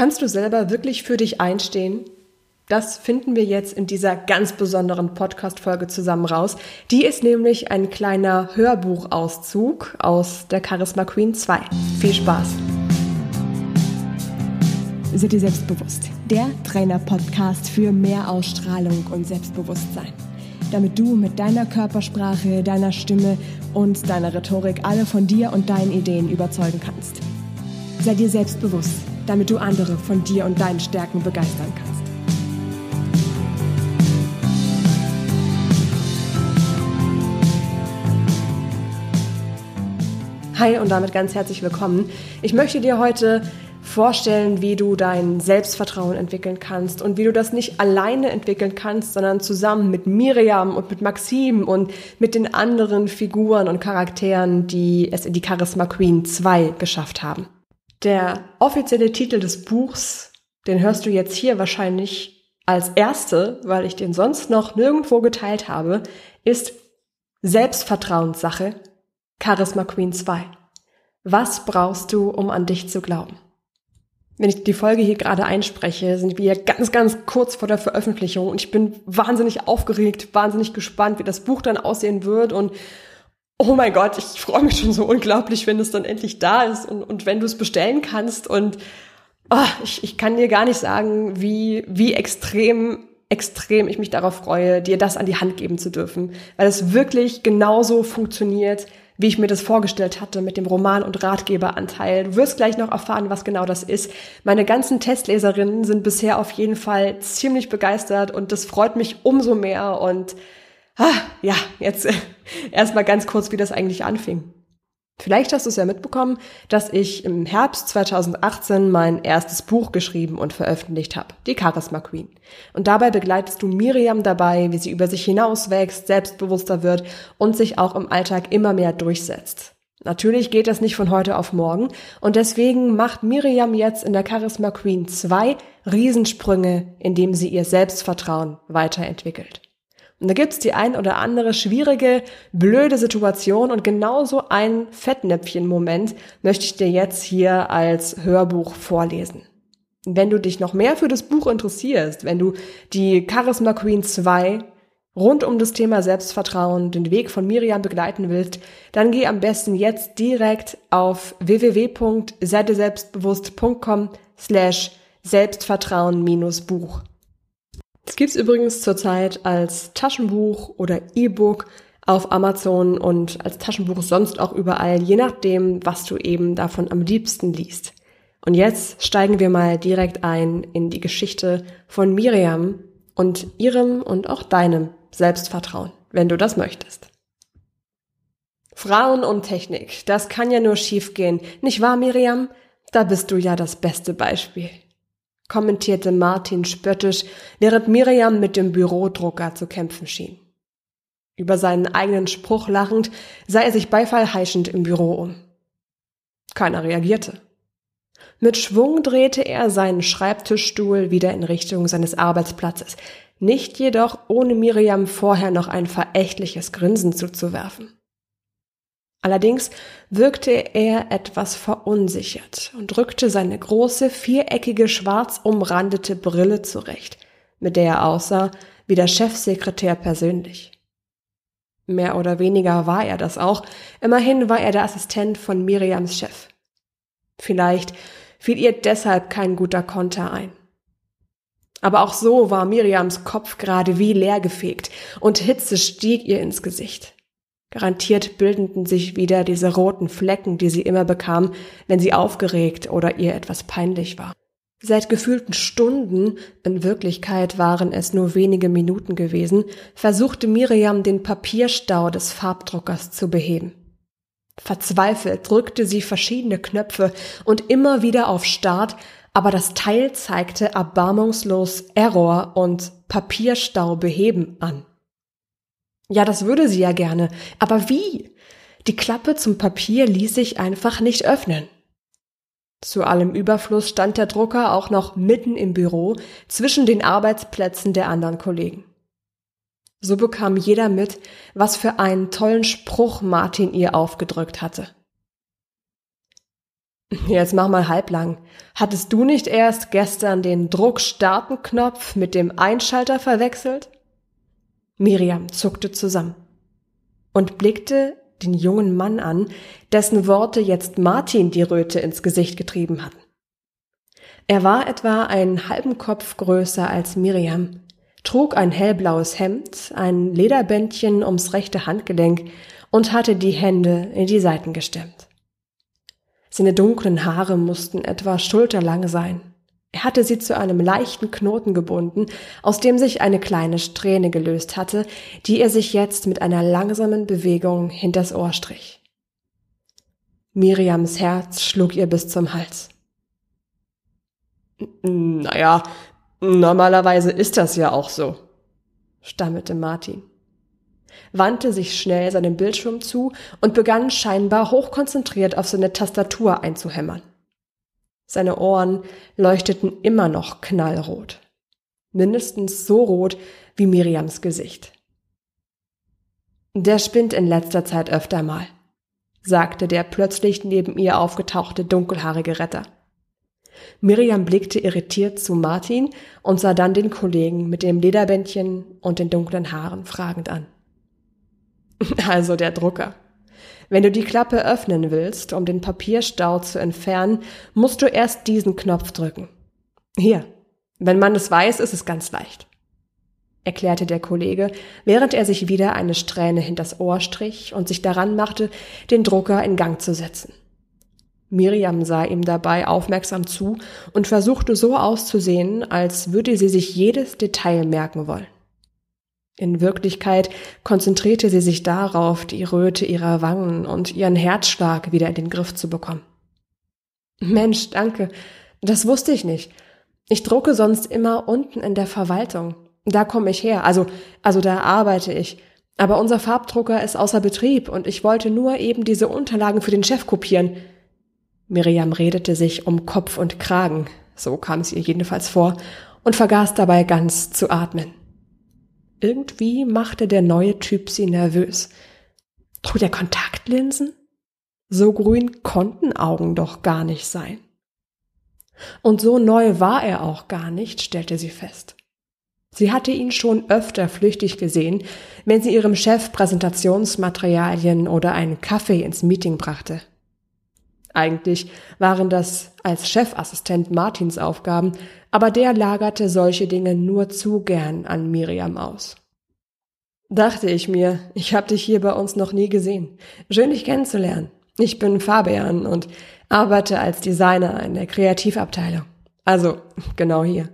Kannst du selber wirklich für dich einstehen? Das finden wir jetzt in dieser ganz besonderen Podcast-Folge zusammen raus. Die ist nämlich ein kleiner Hörbuchauszug aus der Charisma Queen 2. Viel Spaß! Sei dir selbstbewusst. Der Trainer-Podcast für mehr Ausstrahlung und Selbstbewusstsein. Damit du mit deiner Körpersprache, deiner Stimme und deiner Rhetorik alle von dir und deinen Ideen überzeugen kannst. Sei dir selbstbewusst, damit du andere von dir und deinen Stärken begeistern kannst. Hi und damit ganz herzlich willkommen. Ich möchte dir heute vorstellen, wie du dein Selbstvertrauen entwickeln kannst und wie du das nicht alleine entwickeln kannst, sondern zusammen mit Miriam und mit Maxim und mit den anderen Figuren und Charakteren, die es in die Charisma Queen 2 geschafft haben. Der offizielle Titel des Buchs, den hörst du jetzt hier wahrscheinlich als erste, weil ich den sonst noch nirgendwo geteilt habe, ist Selbstvertrauenssache Charisma Queen 2. Was brauchst du, um an dich zu glauben? Wenn ich die Folge hier gerade einspreche, sind wir ganz, ganz kurz vor der Veröffentlichung und ich bin wahnsinnig aufgeregt, wahnsinnig gespannt, wie das Buch dann aussehen wird und oh mein Gott, ich freue mich schon so unglaublich, wenn es dann endlich da ist und, und wenn du es bestellen kannst und oh, ich, ich kann dir gar nicht sagen, wie, wie extrem extrem ich mich darauf freue, dir das an die Hand geben zu dürfen, weil es wirklich genauso funktioniert, wie ich mir das vorgestellt hatte mit dem Roman- und Ratgeberanteil. Du wirst gleich noch erfahren, was genau das ist. Meine ganzen Testleserinnen sind bisher auf jeden Fall ziemlich begeistert und das freut mich umso mehr. Und ah, ja, jetzt erstmal ganz kurz, wie das eigentlich anfing. Vielleicht hast du es ja mitbekommen, dass ich im Herbst 2018 mein erstes Buch geschrieben und veröffentlicht habe, die Charisma Queen. Und dabei begleitest du Miriam dabei, wie sie über sich hinauswächst, selbstbewusster wird und sich auch im Alltag immer mehr durchsetzt. Natürlich geht das nicht von heute auf morgen und deswegen macht Miriam jetzt in der Charisma Queen zwei Riesensprünge, indem sie ihr Selbstvertrauen weiterentwickelt. Und da gibt's die ein oder andere schwierige, blöde Situation und genauso ein Fettnäpfchen-Moment möchte ich dir jetzt hier als Hörbuch vorlesen. Wenn du dich noch mehr für das Buch interessierst, wenn du die Charisma Queen 2 rund um das Thema Selbstvertrauen den Weg von Miriam begleiten willst, dann geh am besten jetzt direkt auf www.seiteselbstbewusst.com slash Selbstvertrauen-Buch. Es gibt es übrigens zurzeit als Taschenbuch oder E-Book auf Amazon und als Taschenbuch sonst auch überall, je nachdem, was du eben davon am liebsten liest. Und jetzt steigen wir mal direkt ein in die Geschichte von Miriam und ihrem und auch deinem Selbstvertrauen, wenn du das möchtest. Frauen und Technik, das kann ja nur schiefgehen, nicht wahr, Miriam? Da bist du ja das beste Beispiel kommentierte Martin spöttisch, während Miriam mit dem Bürodrucker zu kämpfen schien. Über seinen eigenen Spruch lachend sah er sich beifallheischend im Büro um. Keiner reagierte. Mit Schwung drehte er seinen Schreibtischstuhl wieder in Richtung seines Arbeitsplatzes, nicht jedoch ohne Miriam vorher noch ein verächtliches Grinsen zuzuwerfen. Allerdings wirkte er etwas verunsichert und rückte seine große, viereckige, schwarz umrandete Brille zurecht, mit der er aussah wie der Chefsekretär persönlich. Mehr oder weniger war er das auch, immerhin war er der Assistent von Miriams Chef. Vielleicht fiel ihr deshalb kein guter Konter ein. Aber auch so war Miriams Kopf gerade wie leergefegt und Hitze stieg ihr ins Gesicht. Garantiert bildeten sich wieder diese roten Flecken, die sie immer bekam, wenn sie aufgeregt oder ihr etwas peinlich war. Seit gefühlten Stunden, in Wirklichkeit waren es nur wenige Minuten gewesen, versuchte Miriam den Papierstau des Farbdruckers zu beheben. Verzweifelt drückte sie verschiedene Knöpfe und immer wieder auf Start, aber das Teil zeigte erbarmungslos Error und Papierstau beheben an. Ja, das würde sie ja gerne. Aber wie? Die Klappe zum Papier ließ sich einfach nicht öffnen. Zu allem Überfluss stand der Drucker auch noch mitten im Büro zwischen den Arbeitsplätzen der anderen Kollegen. So bekam jeder mit, was für einen tollen Spruch Martin ihr aufgedrückt hatte. Jetzt mach mal halblang. Hattest du nicht erst gestern den Druck-Starten-Knopf mit dem Einschalter verwechselt? Miriam zuckte zusammen und blickte den jungen Mann an, dessen Worte jetzt Martin die Röte ins Gesicht getrieben hatten. Er war etwa einen halben Kopf größer als Miriam, trug ein hellblaues Hemd, ein Lederbändchen ums rechte Handgelenk und hatte die Hände in die Seiten gestemmt. Seine dunklen Haare mussten etwa schulterlang sein. Er hatte sie zu einem leichten Knoten gebunden, aus dem sich eine kleine Strähne gelöst hatte, die er sich jetzt mit einer langsamen Bewegung hinters Ohr strich. Miriams Herz schlug ihr bis zum Hals. Naja, normalerweise ist das ja auch so, stammelte Martin wandte sich schnell seinem Bildschirm zu und begann scheinbar hochkonzentriert auf seine Tastatur einzuhämmern. Seine Ohren leuchteten immer noch knallrot. Mindestens so rot wie Miriams Gesicht. Der spinnt in letzter Zeit öfter mal, sagte der plötzlich neben ihr aufgetauchte dunkelhaarige Retter. Miriam blickte irritiert zu Martin und sah dann den Kollegen mit dem Lederbändchen und den dunklen Haaren fragend an. Also der Drucker. Wenn du die Klappe öffnen willst, um den Papierstau zu entfernen, musst du erst diesen Knopf drücken. Hier. Wenn man es weiß, ist es ganz leicht. Erklärte der Kollege, während er sich wieder eine Strähne hinters Ohr strich und sich daran machte, den Drucker in Gang zu setzen. Miriam sah ihm dabei aufmerksam zu und versuchte so auszusehen, als würde sie sich jedes Detail merken wollen. In Wirklichkeit konzentrierte sie sich darauf, die Röte ihrer Wangen und ihren Herzschlag wieder in den Griff zu bekommen. Mensch, danke. Das wusste ich nicht. Ich drucke sonst immer unten in der Verwaltung. Da komme ich her. Also, also da arbeite ich. Aber unser Farbdrucker ist außer Betrieb und ich wollte nur eben diese Unterlagen für den Chef kopieren. Miriam redete sich um Kopf und Kragen, so kam es ihr jedenfalls vor, und vergaß dabei ganz zu atmen. Irgendwie machte der neue Typ sie nervös. Trug er Kontaktlinsen? So grün konnten Augen doch gar nicht sein. Und so neu war er auch gar nicht, stellte sie fest. Sie hatte ihn schon öfter flüchtig gesehen, wenn sie ihrem Chef Präsentationsmaterialien oder einen Kaffee ins Meeting brachte. Eigentlich waren das als Chefassistent Martins Aufgaben, aber der lagerte solche Dinge nur zu gern an Miriam aus. Dachte ich mir, ich hab dich hier bei uns noch nie gesehen. Schön dich kennenzulernen. Ich bin Fabian und arbeite als Designer in der Kreativabteilung. Also, genau hier.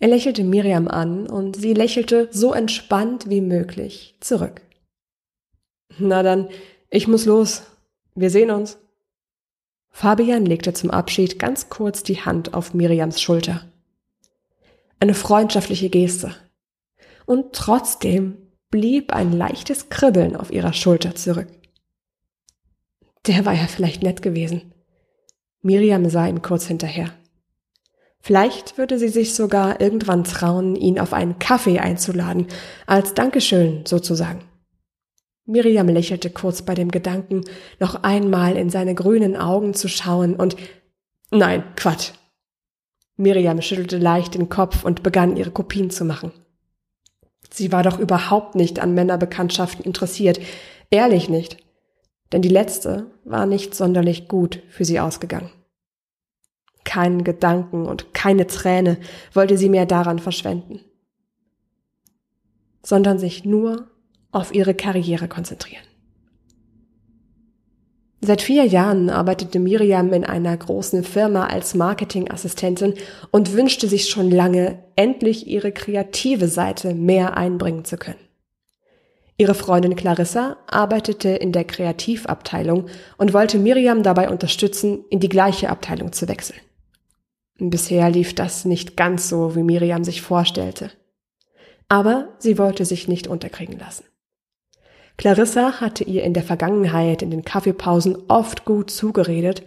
Er lächelte Miriam an und sie lächelte so entspannt wie möglich zurück. Na dann, ich muss los. Wir sehen uns. Fabian legte zum Abschied ganz kurz die Hand auf Miriams Schulter. Eine freundschaftliche Geste. Und trotzdem blieb ein leichtes Kribbeln auf ihrer Schulter zurück. Der war ja vielleicht nett gewesen. Miriam sah ihm kurz hinterher. Vielleicht würde sie sich sogar irgendwann trauen, ihn auf einen Kaffee einzuladen, als Dankeschön sozusagen. Miriam lächelte kurz bei dem Gedanken, noch einmal in seine grünen Augen zu schauen und Nein, Quatsch. Miriam schüttelte leicht den Kopf und begann ihre Kopien zu machen. Sie war doch überhaupt nicht an Männerbekanntschaften interessiert, ehrlich nicht. Denn die letzte war nicht sonderlich gut für sie ausgegangen. Keinen Gedanken und keine Träne wollte sie mehr daran verschwenden, sondern sich nur auf ihre Karriere konzentrieren. Seit vier Jahren arbeitete Miriam in einer großen Firma als Marketingassistentin und wünschte sich schon lange, endlich ihre kreative Seite mehr einbringen zu können. Ihre Freundin Clarissa arbeitete in der Kreativabteilung und wollte Miriam dabei unterstützen, in die gleiche Abteilung zu wechseln. Bisher lief das nicht ganz so, wie Miriam sich vorstellte. Aber sie wollte sich nicht unterkriegen lassen. Clarissa hatte ihr in der Vergangenheit in den Kaffeepausen oft gut zugeredet,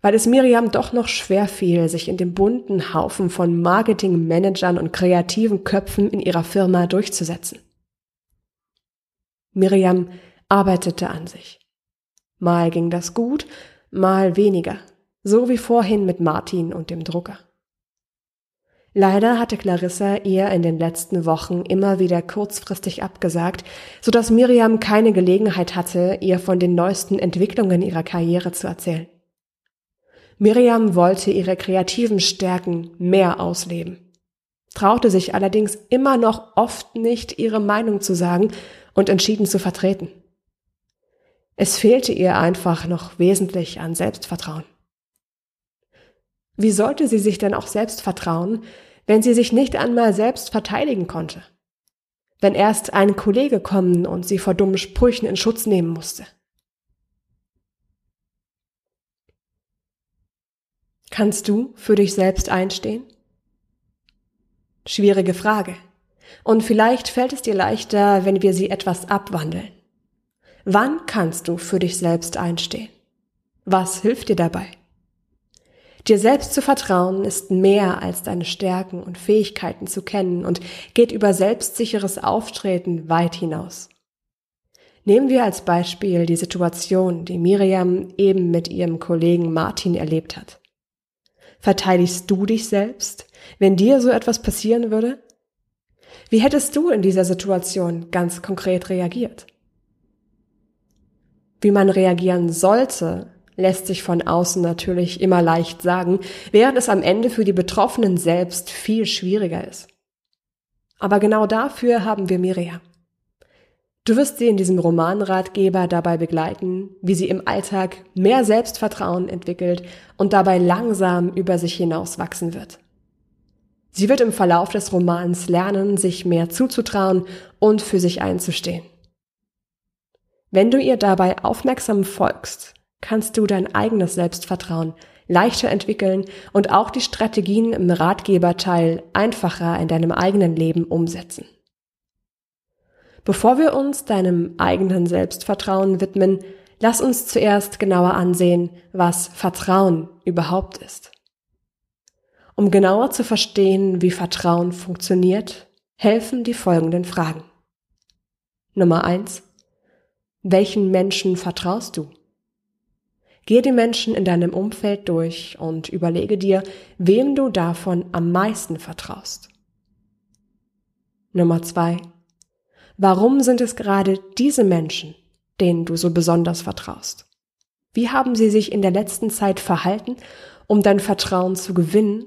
weil es Miriam doch noch schwer fiel, sich in dem bunten Haufen von Marketingmanagern und kreativen Köpfen in ihrer Firma durchzusetzen. Miriam arbeitete an sich. Mal ging das gut, mal weniger, so wie vorhin mit Martin und dem Drucker. Leider hatte Clarissa ihr in den letzten Wochen immer wieder kurzfristig abgesagt, so dass Miriam keine Gelegenheit hatte, ihr von den neuesten Entwicklungen ihrer Karriere zu erzählen. Miriam wollte ihre kreativen Stärken mehr ausleben, traute sich allerdings immer noch oft nicht, ihre Meinung zu sagen und entschieden zu vertreten. Es fehlte ihr einfach noch wesentlich an Selbstvertrauen. Wie sollte sie sich denn auch selbst vertrauen, wenn sie sich nicht einmal selbst verteidigen konnte? Wenn erst ein Kollege kommen und sie vor dummen Sprüchen in Schutz nehmen musste? Kannst du für dich selbst einstehen? Schwierige Frage. Und vielleicht fällt es dir leichter, wenn wir sie etwas abwandeln. Wann kannst du für dich selbst einstehen? Was hilft dir dabei? Dir selbst zu vertrauen ist mehr als deine Stärken und Fähigkeiten zu kennen und geht über selbstsicheres Auftreten weit hinaus. Nehmen wir als Beispiel die Situation, die Miriam eben mit ihrem Kollegen Martin erlebt hat. Verteidigst du dich selbst, wenn dir so etwas passieren würde? Wie hättest du in dieser Situation ganz konkret reagiert? Wie man reagieren sollte, lässt sich von außen natürlich immer leicht sagen, während es am Ende für die Betroffenen selbst viel schwieriger ist. Aber genau dafür haben wir Mireia. Du wirst sie in diesem Romanratgeber dabei begleiten, wie sie im Alltag mehr Selbstvertrauen entwickelt und dabei langsam über sich hinaus wachsen wird. Sie wird im Verlauf des Romans lernen, sich mehr zuzutrauen und für sich einzustehen. Wenn du ihr dabei aufmerksam folgst, kannst du dein eigenes Selbstvertrauen leichter entwickeln und auch die Strategien im Ratgeberteil einfacher in deinem eigenen Leben umsetzen. Bevor wir uns deinem eigenen Selbstvertrauen widmen, lass uns zuerst genauer ansehen, was Vertrauen überhaupt ist. Um genauer zu verstehen, wie Vertrauen funktioniert, helfen die folgenden Fragen. Nummer eins: Welchen Menschen vertraust du? Gehe die Menschen in deinem Umfeld durch und überlege dir, wem du davon am meisten vertraust. Nummer zwei. Warum sind es gerade diese Menschen, denen du so besonders vertraust? Wie haben sie sich in der letzten Zeit verhalten, um dein Vertrauen zu gewinnen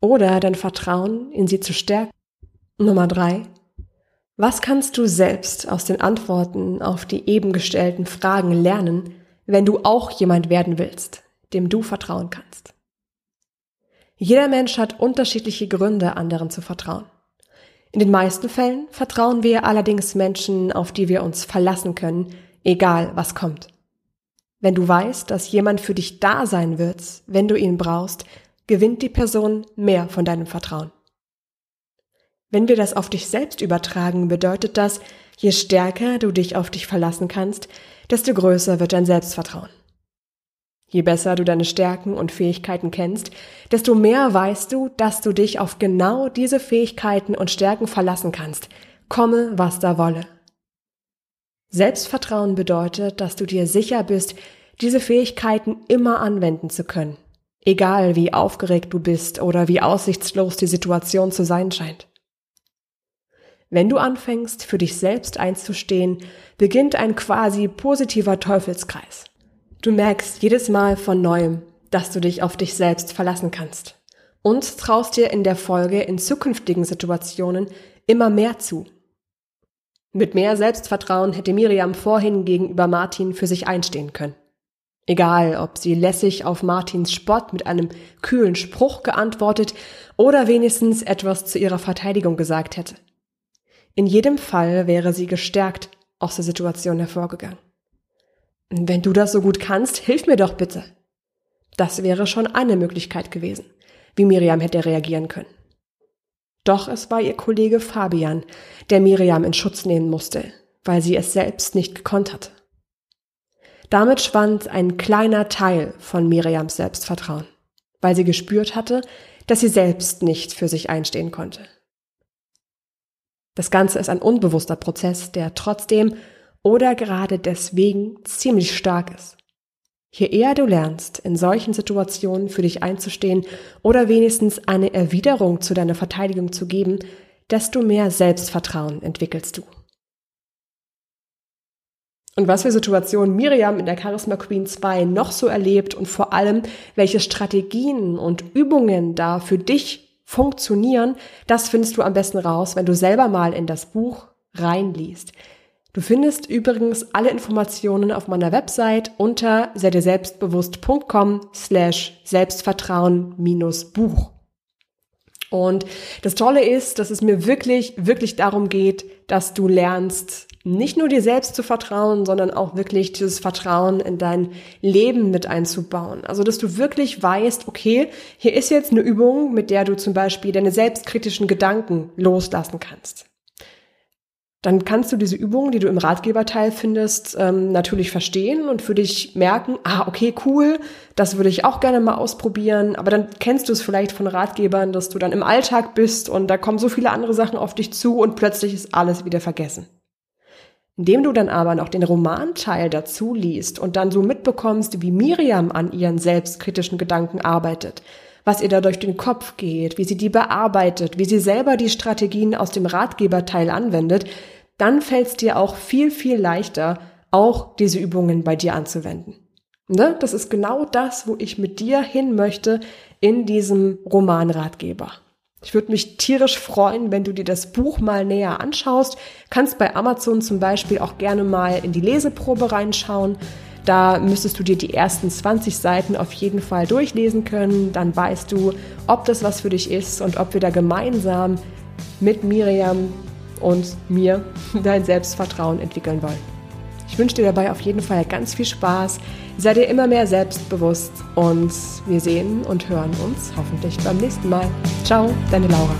oder dein Vertrauen in sie zu stärken? Nummer drei. Was kannst du selbst aus den Antworten auf die eben gestellten Fragen lernen, wenn du auch jemand werden willst, dem du vertrauen kannst. Jeder Mensch hat unterschiedliche Gründe, anderen zu vertrauen. In den meisten Fällen vertrauen wir allerdings Menschen, auf die wir uns verlassen können, egal was kommt. Wenn du weißt, dass jemand für dich da sein wird, wenn du ihn brauchst, gewinnt die Person mehr von deinem Vertrauen. Wenn wir das auf dich selbst übertragen, bedeutet das, je stärker du dich auf dich verlassen kannst, desto größer wird dein Selbstvertrauen. Je besser du deine Stärken und Fähigkeiten kennst, desto mehr weißt du, dass du dich auf genau diese Fähigkeiten und Stärken verlassen kannst, komme was da wolle. Selbstvertrauen bedeutet, dass du dir sicher bist, diese Fähigkeiten immer anwenden zu können, egal wie aufgeregt du bist oder wie aussichtslos die Situation zu sein scheint. Wenn du anfängst, für dich selbst einzustehen, beginnt ein quasi positiver Teufelskreis. Du merkst jedes Mal von neuem, dass du dich auf dich selbst verlassen kannst und traust dir in der Folge in zukünftigen Situationen immer mehr zu. Mit mehr Selbstvertrauen hätte Miriam vorhin gegenüber Martin für sich einstehen können. Egal, ob sie lässig auf Martins Spott mit einem kühlen Spruch geantwortet oder wenigstens etwas zu ihrer Verteidigung gesagt hätte. In jedem Fall wäre sie gestärkt aus der Situation hervorgegangen. Wenn du das so gut kannst, hilf mir doch bitte. Das wäre schon eine Möglichkeit gewesen, wie Miriam hätte reagieren können. Doch es war ihr Kollege Fabian, der Miriam in Schutz nehmen musste, weil sie es selbst nicht gekonnt hatte. Damit schwand ein kleiner Teil von Miriams Selbstvertrauen, weil sie gespürt hatte, dass sie selbst nicht für sich einstehen konnte. Das Ganze ist ein unbewusster Prozess, der trotzdem oder gerade deswegen ziemlich stark ist. Je eher du lernst, in solchen Situationen für dich einzustehen oder wenigstens eine Erwiderung zu deiner Verteidigung zu geben, desto mehr Selbstvertrauen entwickelst du. Und was für Situationen Miriam in der Charisma Queen 2 noch so erlebt und vor allem, welche Strategien und Übungen da für dich funktionieren, das findest du am besten raus, wenn du selber mal in das Buch reinliest. Du findest übrigens alle Informationen auf meiner Website unter selbstbewusst.com slash Selbstvertrauen minus Buch. Und das Tolle ist, dass es mir wirklich, wirklich darum geht, dass du lernst, nicht nur dir selbst zu vertrauen, sondern auch wirklich dieses Vertrauen in dein Leben mit einzubauen. Also, dass du wirklich weißt, okay, hier ist jetzt eine Übung, mit der du zum Beispiel deine selbstkritischen Gedanken loslassen kannst dann kannst du diese Übungen, die du im Ratgeberteil findest, ähm, natürlich verstehen und für dich merken, ah, okay, cool, das würde ich auch gerne mal ausprobieren. Aber dann kennst du es vielleicht von Ratgebern, dass du dann im Alltag bist und da kommen so viele andere Sachen auf dich zu und plötzlich ist alles wieder vergessen. Indem du dann aber noch den Romanteil dazu liest und dann so mitbekommst, wie Miriam an ihren selbstkritischen Gedanken arbeitet, was ihr da durch den Kopf geht, wie sie die bearbeitet, wie sie selber die Strategien aus dem Ratgeberteil anwendet, dann fällt es dir auch viel, viel leichter, auch diese Übungen bei dir anzuwenden. Ne? Das ist genau das, wo ich mit dir hin möchte in diesem Romanratgeber. Ich würde mich tierisch freuen, wenn du dir das Buch mal näher anschaust. Kannst bei Amazon zum Beispiel auch gerne mal in die Leseprobe reinschauen. Da müsstest du dir die ersten 20 Seiten auf jeden Fall durchlesen können. Dann weißt du, ob das was für dich ist und ob wir da gemeinsam mit Miriam und mir dein Selbstvertrauen entwickeln wollen. Ich wünsche dir dabei auf jeden Fall ganz viel Spaß. Sei dir immer mehr selbstbewusst und wir sehen und hören uns hoffentlich beim nächsten Mal. Ciao, deine Laura.